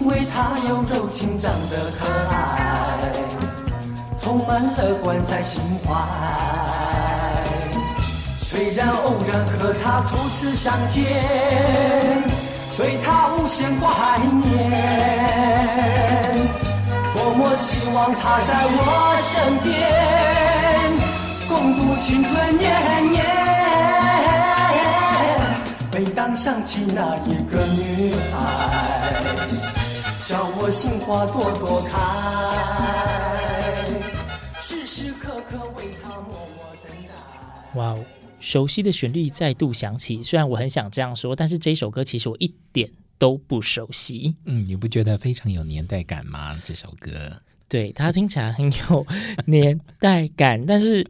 因为她有柔情，长得可爱，充满乐观在心怀。虽然偶然和她初次相见，对她无限怀念。多么希望她在我身边，共度青春年年。每当想起那一个女孩。叫我心花朵朵开，时时刻刻为他默默等待。哇哦，熟悉的旋律再度响起。虽然我很想这样说，但是这首歌其实我一点都不熟悉。嗯，你不觉得非常有年代感吗？这首歌，对，它听起来很有 年代感，但是。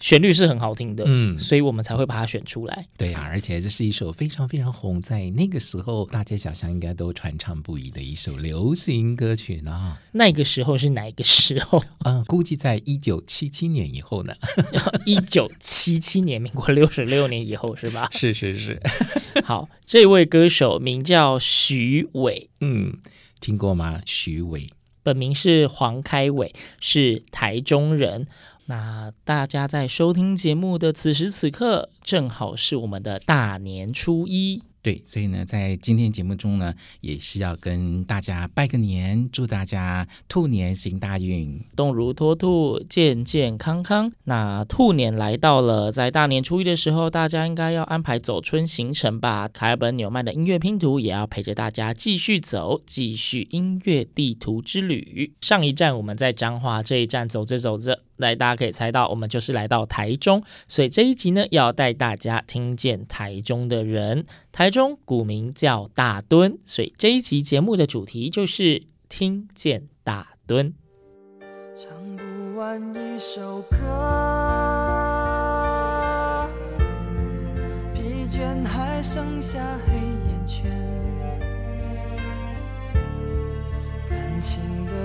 旋律是很好听的，嗯，所以我们才会把它选出来。对呀、啊，而且这是一首非常非常红，在那个时候大街小巷应该都传唱不已的一首流行歌曲呢。那个时候是哪个时候？嗯，估计在一九七七年以后呢。一九七七年，民国六十六年以后是吧？是 是是。好，这位歌手名叫徐伟，嗯，听过吗？徐伟，本名是黄开伟，是台中人。那大家在收听节目的此时此刻，正好是我们的大年初一。对，所以呢，在今天节目中呢，也是要跟大家拜个年，祝大家兔年行大运，动如脱兔，健健康康。那兔年来到了，在大年初一的时候，大家应该要安排走春行程吧？凯尔本纽曼的音乐拼图也要陪着大家继续走，继续音乐地图之旅。上一站我们在彰化，这一站走着走着，来，大家可以猜到，我们就是来到台中。所以这一集呢，要带大家听见台中的人。台中古名叫大墩，所以这一集节目的主题就是听见大墩。唱不完一首歌，疲倦还剩下黑眼圈，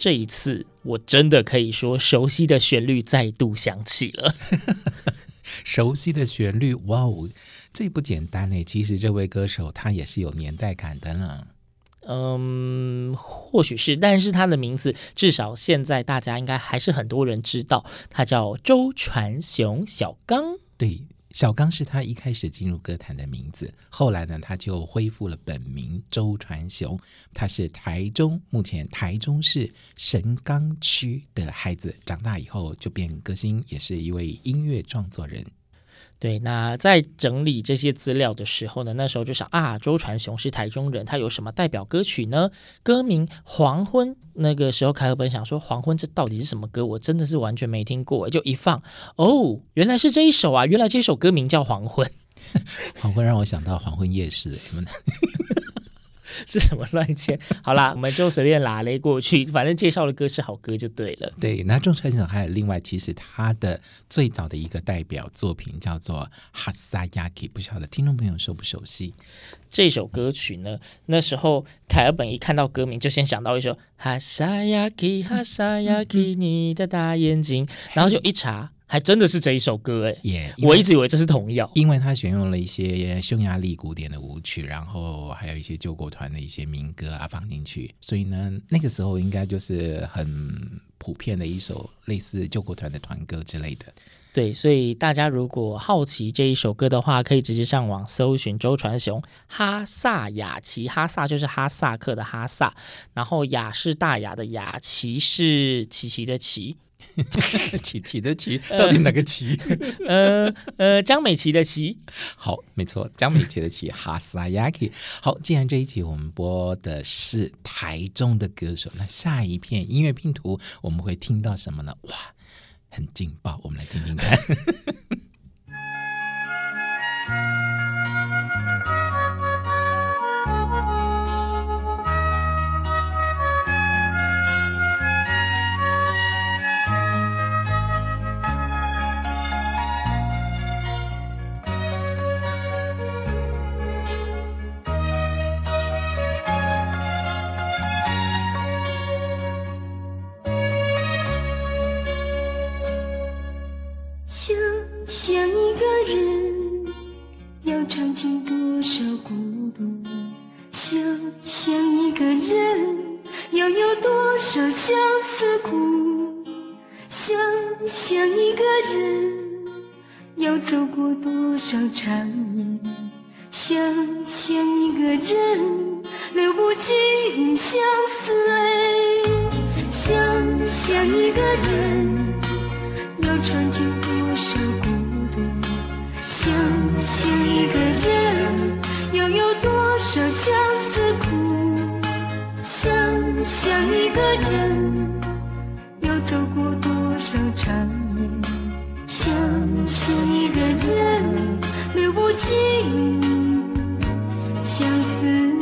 这一次。我真的可以说，熟悉的旋律再度响起了。熟悉的旋律，哇哦，这不简单呢。其实这位歌手他也是有年代感的呢。嗯，或许是，但是他的名字至少现在大家应该还是很多人知道，他叫周传雄，小刚。对。小刚是他一开始进入歌坛的名字，后来呢，他就恢复了本名周传雄。他是台中，目前台中市神冈区的孩子，长大以后就变歌星，也是一位音乐创作人。对，那在整理这些资料的时候呢，那时候就想啊，周传雄是台中人，他有什么代表歌曲呢？歌名《黄昏》。那个时候凯尔本想说，《黄昏》这到底是什么歌？我真的是完全没听过。就一放，哦，原来是这一首啊！原来这首歌名叫《黄昏》。黄昏让我想到黄昏夜市，是什么乱签？好啦，我们就随便拉嘞过去，反正介绍的歌是好歌就对了。对，那仲川翔还有另外，其实他的最早的一个代表作品叫做《哈萨亚基》，不晓得听众朋友熟不熟悉这首歌曲呢？那时候凯尔本一看到歌名，就先想到一首《哈萨亚基，哈萨亚基，你的大眼睛》，然后就一查。还真的是这一首歌哎，yeah, 我一直以为这是童谣，因为他选用了一些匈牙利古典的舞曲，然后还有一些救国团的一些民歌啊放进去，所以呢，那个时候应该就是很普遍的一首类似救国团的团歌之类的。对，所以大家如果好奇这一首歌的话，可以直接上网搜寻周传雄《哈萨雅琪》，哈萨就是哈萨克的哈萨，然后雅是大雅的雅，琪是琪琪的琪。琪琪的琪，到底哪个琪？呃呃，江美琪的琪。好，没错，江美琪的琪。哈萨雅克。好，既然这一集我们播的是台中的歌手，那下一片音乐拼图我们会听到什么呢？哇，很劲爆，我们来听听看。想想一个人要尝尽多少孤独？想想一个人要有多少相思苦？想想一个人要走过多少长夜？想想一个人流不尽相思泪？想想一个人。要尝尽多少孤独？想想一个人，又有多少相思苦？想想一个人，又走过多少长夜？想想一个人，流不尽相思。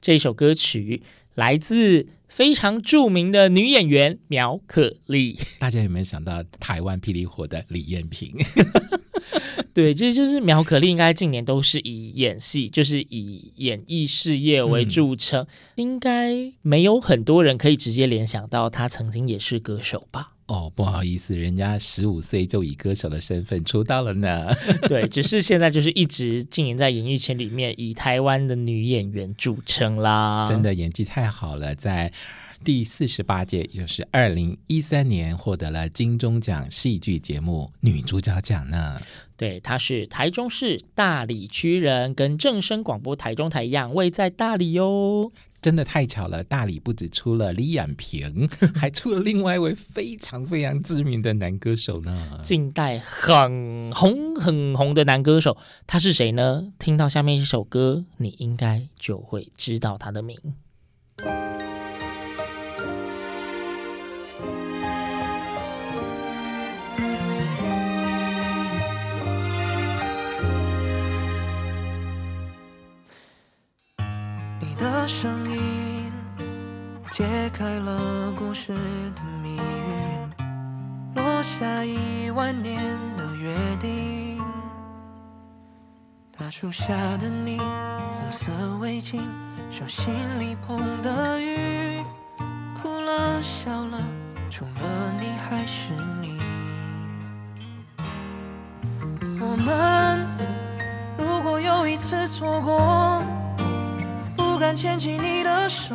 这首歌曲来自非常著名的女演员苗可丽。大家有没有想到台湾霹雳火的李艳萍？对，这就是苗可丽，应该近年都是以演戏，就是以演艺事业为著称。嗯、应该没有很多人可以直接联想到她曾经也是歌手吧？哦，不好意思，人家十五岁就以歌手的身份出道了呢。对，只是现在就是一直经营在演艺圈里面，以台湾的女演员著称啦。真的演技太好了，在第四十八届，也就是二零一三年，获得了金钟奖戏剧节目女主角奖呢。对，她是台中市大理区人，跟正声广播台中台一样，位在大理哟。真的太巧了，大理不止出了李远平，还出了另外一位非常非常知名的男歌手呢。近代很红很红的男歌手，他是谁呢？听到下面一首歌，你应该就会知道他的名。开了故事的谜语，落下一万年的约定。大树下的你，红色围巾，手心里捧的雨，哭了笑了，除了你还是你。我们如果有一次错过。不敢牵起你的手，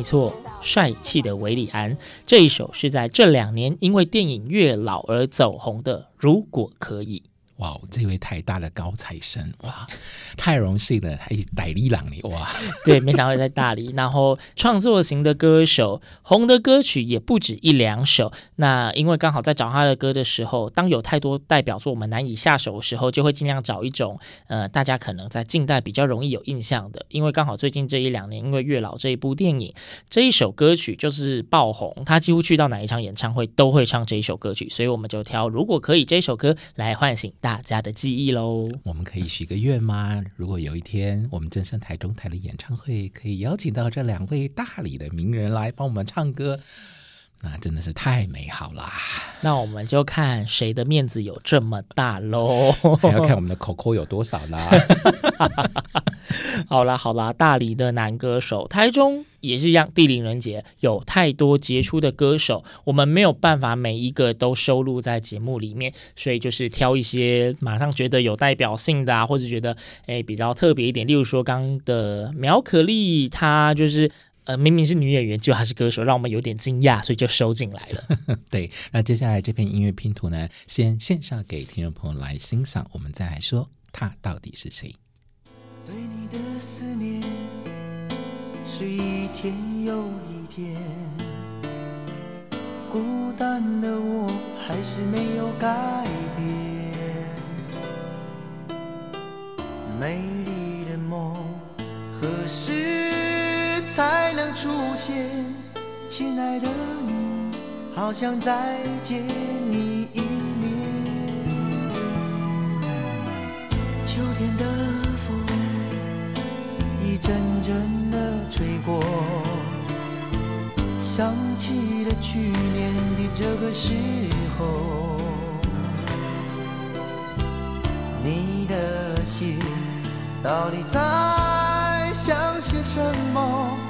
没错，帅气的韦礼安这一首是在这两年因为电影《月老》而走红的。如果可以。哇，这位台大的高材生，哇，太荣幸了，还带里朗你哇，对，没想到在大理，然后创作型的歌手，红的歌曲也不止一两首。那因为刚好在找他的歌的时候，当有太多代表作我们难以下手的时候，就会尽量找一种呃，大家可能在近代比较容易有印象的。因为刚好最近这一两年，因为《月老》这一部电影，这一首歌曲就是爆红，他几乎去到哪一场演唱会都会唱这一首歌曲，所以我们就挑如果可以这一首歌来唤醒大。大家的记忆喽，我们可以许个愿吗？如果有一天我们正声台中台的演唱会可以邀请到这两位大理的名人来帮我们唱歌，那真的是太美好啦。那我们就看谁的面子有这么大喽，还要看我们的 口口有多少啦。好啦好啦，大理的男歌手，台中也是一样，地灵人杰有太多杰出的歌手，我们没有办法每一个都收录在节目里面，所以就是挑一些马上觉得有代表性的啊，或者觉得诶比较特别一点，例如说刚刚的苗可丽，她就是呃明明是女演员，就还是歌手，让我们有点惊讶，所以就收进来了。对，那接下来这篇音乐拼图呢，先献上给听众朋友来欣赏，我们再来说他到底是谁。对你的思念是一天又一天，孤单的我还是没有改变。美丽的梦何时才能出现？亲爱的你，好想再见你一面。秋天的风一。阵阵的吹过，想起了去年的这个时候，你的心到底在想些什么？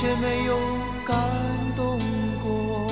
却没有感动过。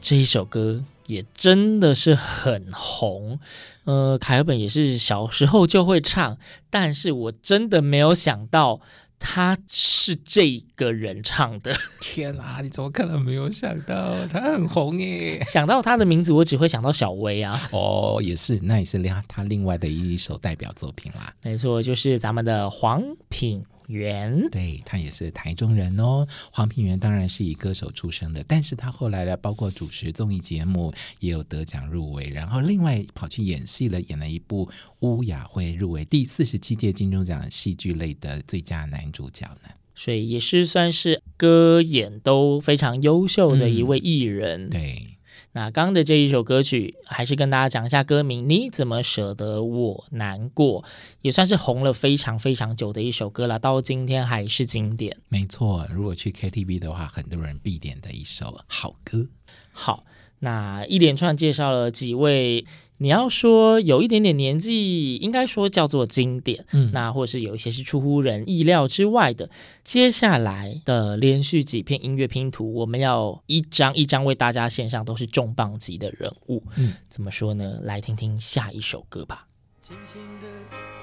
这一首歌。也真的是很红，呃，凯尔本也是小时候就会唱，但是我真的没有想到他是这个人唱的。天啊，你怎么可能没有想到他很红耶？想到他的名字，我只会想到小薇啊。哦，也是，那也是另他另外的一首代表作品啦。没错，就是咱们的黄品源，对，他也是台中人哦。黄品源当然是以歌手出身的，但是他后来呢，包括主持综艺节目，也有得奖入围，然后另外跑去演戏了，演了一部乌雅会入围第四十七届金钟奖戏剧类的最佳男主角呢，所以也是算是歌演都非常优秀的一位艺人，嗯、对。那刚刚的这一首歌曲，还是跟大家讲一下歌名。你怎么舍得我难过？也算是红了非常非常久的一首歌了，到今天还是经典。没错，如果去 KTV 的话，很多人必点的一首好歌。好，那一连串介绍了几位。你要说有一点点年纪，应该说叫做经典，嗯，那或者是有一些是出乎人意料之外的。接下来的连续几片音乐拼图，我们要一张一张为大家献上，都是重磅级的人物。嗯，怎么说呢？来听听下一首歌吧。轻轻的，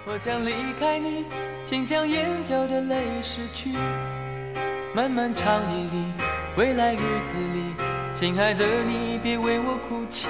我将离开你，请将眼角的泪拭去。漫漫长夜里，未来日子里，亲爱的你别为我哭泣。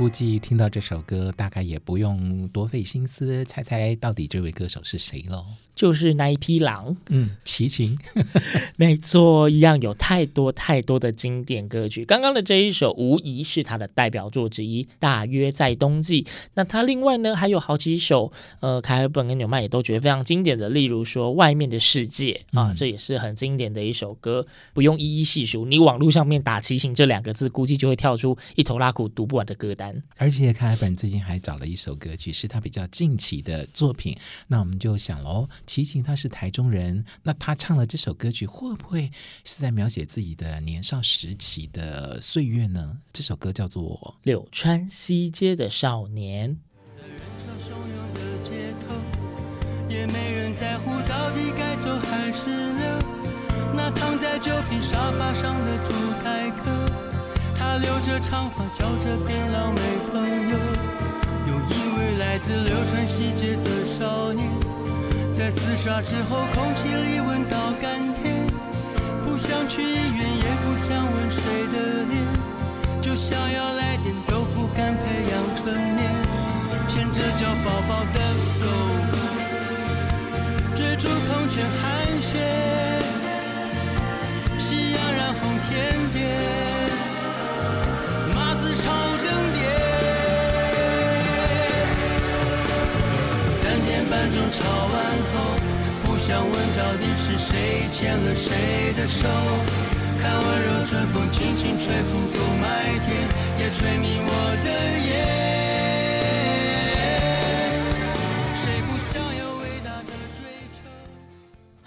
估计听到这首歌，大概也不用多费心思猜猜到底这位歌手是谁喽。就是那一匹狼，嗯，齐秦，没错，一样有太多太多的经典歌曲。刚刚的这一首无疑是他的代表作之一，大约在冬季。那他另外呢还有好几首，呃，凯尔本跟纽曼也都觉得非常经典的，例如说《外面的世界》啊，这也是很经典的一首歌，不用一一细数。你网络上面打“齐秦”这两个字，估计就会跳出一头拉苦读不完的歌单。而且凯尔本最近还找了一首歌曲，是他比较近期的作品。那我们就想喽。齐秦他是台中人，那他唱了这首歌曲，会不会是在描写自己的年少时期的岁月呢？这首歌叫做《柳川西街的少年》。在人潮汹涌的街头，也没人在乎到底该走还是留。那躺在酒瓶沙发上的土台客，他留着长发，嚼着槟榔，没朋友。有一位来自柳川西街的少年。在厮杀之后，空气里闻到甘甜，不想去医院，也不想问谁的脸，就想要来点豆腐干配阳春面，牵着叫宝宝的狗，追逐孔雀寒雪，夕阳染红天边，吵完后，不。想问到底是谁牵了谁的手？看温柔春风轻轻吹拂过麦田，也吹迷我的眼。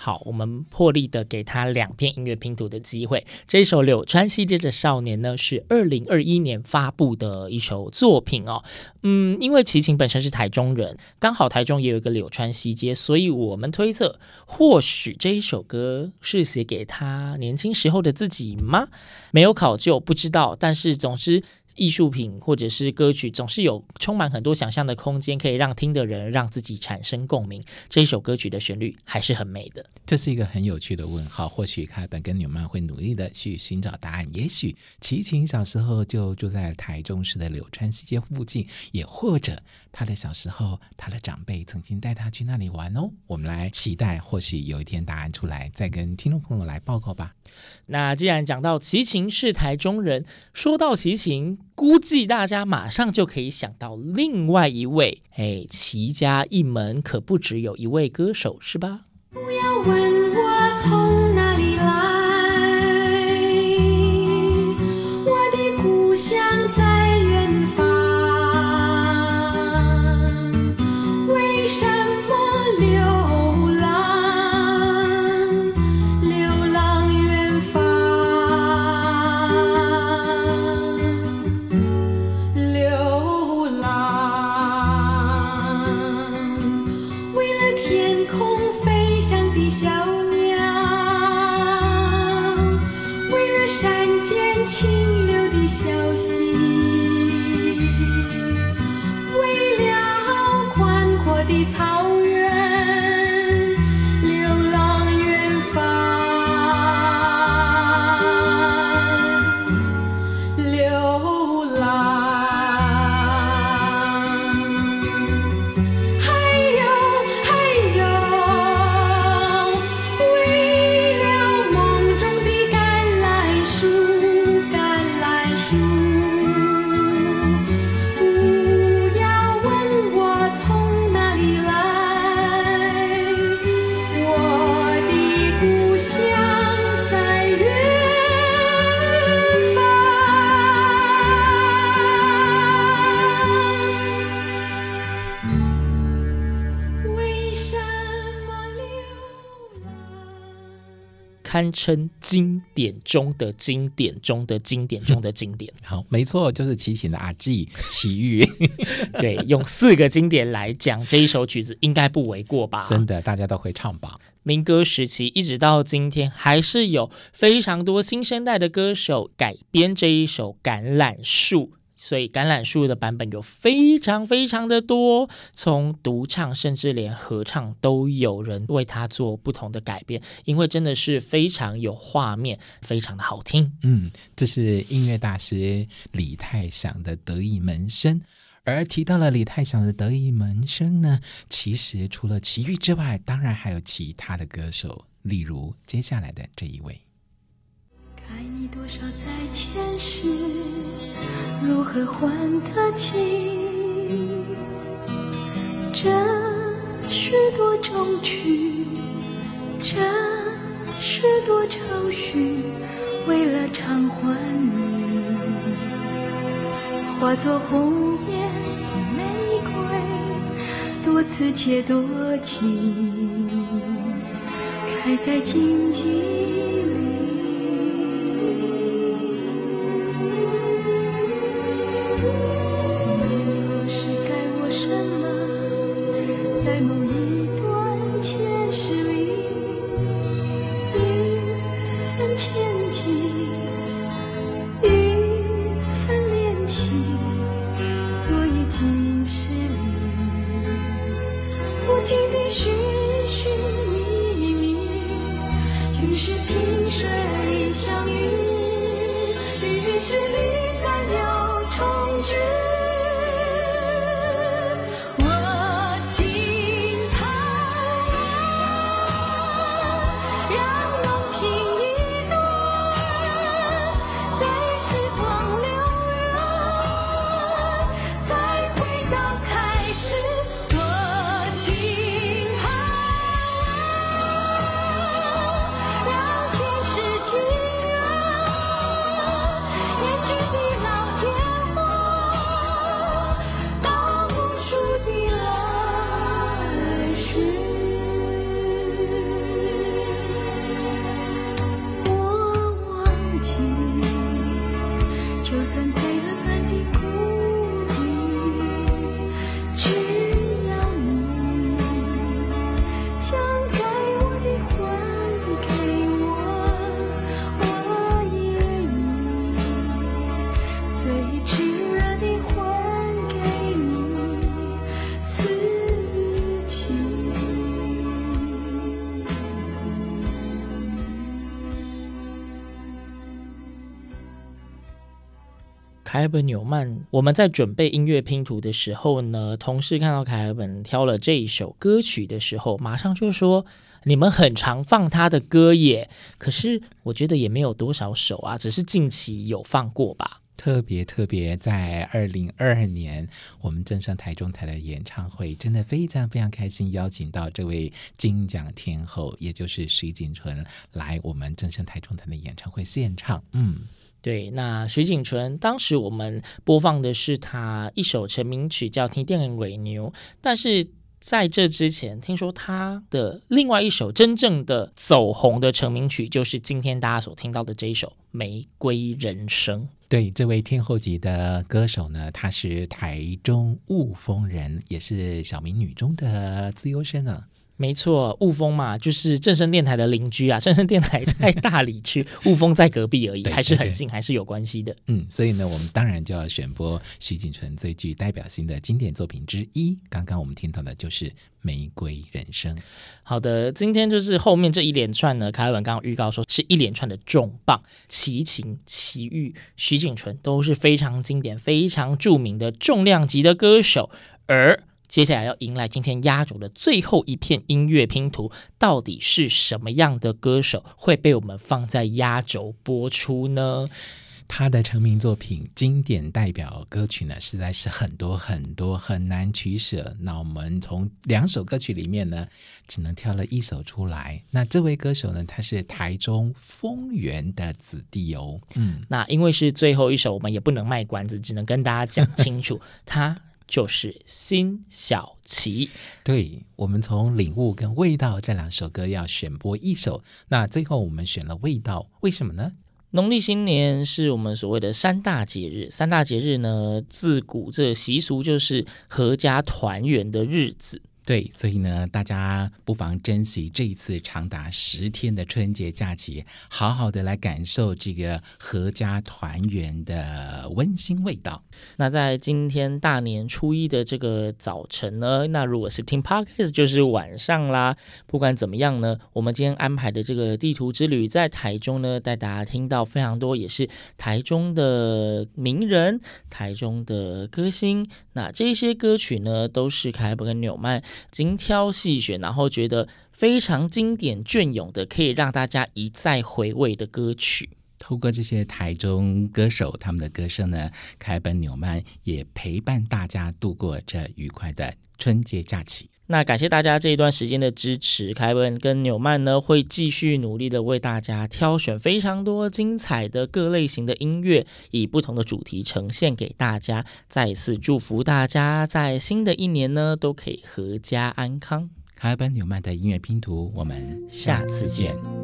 好，我们破例的给他两片音乐拼图的机会。这一首《柳川西街的少年》呢，是二零二一年发布的一首作品哦。嗯，因为齐秦本身是台中人，刚好台中也有一个柳川西街，所以我们推测，或许这一首歌是写给他年轻时候的自己吗？没有考究，不知道。但是总之。艺术品或者是歌曲，总是有充满很多想象的空间，可以让听的人让自己产生共鸣。这一首歌曲的旋律还是很美的。这是一个很有趣的问号。或许凯本跟纽曼会努力的去寻找答案。也许齐秦小时候就住在台中市的柳川西街附近，也或者他的小时候，他的长辈曾经带他去那里玩哦。我们来期待，或许有一天答案出来，再跟听众朋友来报告吧。那既然讲到齐秦是台中人，说到齐秦，估计大家马上就可以想到另外一位，哎，齐家一门可不只有一位歌手，是吧？不要问我从堪称经典中的经典中的经典中的经典。好，没错，就是齐秦的阿季奇遇。对，用四个经典来讲这一首曲子，应该不为过吧？真的，大家都会唱吧？民歌时期一直到今天，还是有非常多新生代的歌手改编这一首《橄榄树》。所以橄榄树的版本有非常非常的多，从独唱甚至连合唱都有人为它做不同的改编，因为真的是非常有画面，非常的好听。嗯，这是音乐大师李泰祥的得意门生。而提到了李泰祥的得意门生呢，其实除了齐豫之外，当然还有其他的歌手，例如接下来的这一位。爱你多少在前世如何还得清？这许多衷曲，这许多愁绪，为了偿还你，化作红颜的玫瑰，多刺且多情，开在荆棘。凯尔本纽曼，我们在准备音乐拼图的时候呢，同事看到凯尔本挑了这一首歌曲的时候，马上就说：“你们很常放他的歌耶。”可是我觉得也没有多少首啊，只是近期有放过吧。特别特别，在二零二二年，我们正上台中台的演唱会，真的非常非常开心，邀请到这位金奖天后，也就是徐锦纯来我们正上台中台的演唱会现场。嗯。对，那徐锦纯当时我们播放的是他一首成名曲，叫《听电尾牛》，但是在这之前，听说他的另外一首真正的走红的成名曲，就是今天大家所听到的这一首《玫瑰人生》。对，这位天后级的歌手呢，他是台中雾峰人，也是小民女中的资优生呢。没错，雾峰嘛，就是正声电台的邻居啊。正声电台在大理区，雾峰在隔壁而已，还是很近，还是有关系的。嗯，所以呢，我们当然就要选播徐锦纯最具代表性的经典作品之一。刚刚我们听到的就是《玫瑰人生》。好的，今天就是后面这一连串呢，凯文刚刚预告说是一连串的重磅，齐秦、齐豫、徐锦纯都是非常经典、非常著名的重量级的歌手，而。接下来要迎来今天压轴的最后一片音乐拼图，到底是什么样的歌手会被我们放在压轴播出呢？他的成名作品、经典代表歌曲呢，实在是很多很多，很难取舍。那我们从两首歌曲里面呢，只能挑了一首出来。那这位歌手呢，他是台中丰原的子弟哦。嗯，那因为是最后一首，我们也不能卖关子，只能跟大家讲清楚 他。就是辛晓琪。对，我们从领悟跟味道这两首歌要选播一首，那最后我们选了味道，为什么呢？农历新年是我们所谓的三大节日，三大节日呢，自古这习俗就是阖家团圆的日子。对，所以呢，大家不妨珍惜这一次长达十天的春节假期，好好的来感受这个阖家团圆的温馨味道。那在今天大年初一的这个早晨呢，那如果是听 Podcast 就是晚上啦。不管怎么样呢，我们今天安排的这个地图之旅在台中呢，带大家听到非常多也是台中的名人、台中的歌星。那这些歌曲呢，都是凯尔本跟纽曼。精挑细选，然后觉得非常经典隽永的，可以让大家一再回味的歌曲。透过这些台中歌手他们的歌声呢，凯本纽曼也陪伴大家度过这愉快的春节假期。那感谢大家这一段时间的支持，凯文跟纽曼呢会继续努力的为大家挑选非常多精彩的各类型的音乐，以不同的主题呈现给大家。再一次祝福大家在新的一年呢都可以阖家安康。凯文纽曼的音乐拼图，我们下次见。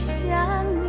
想你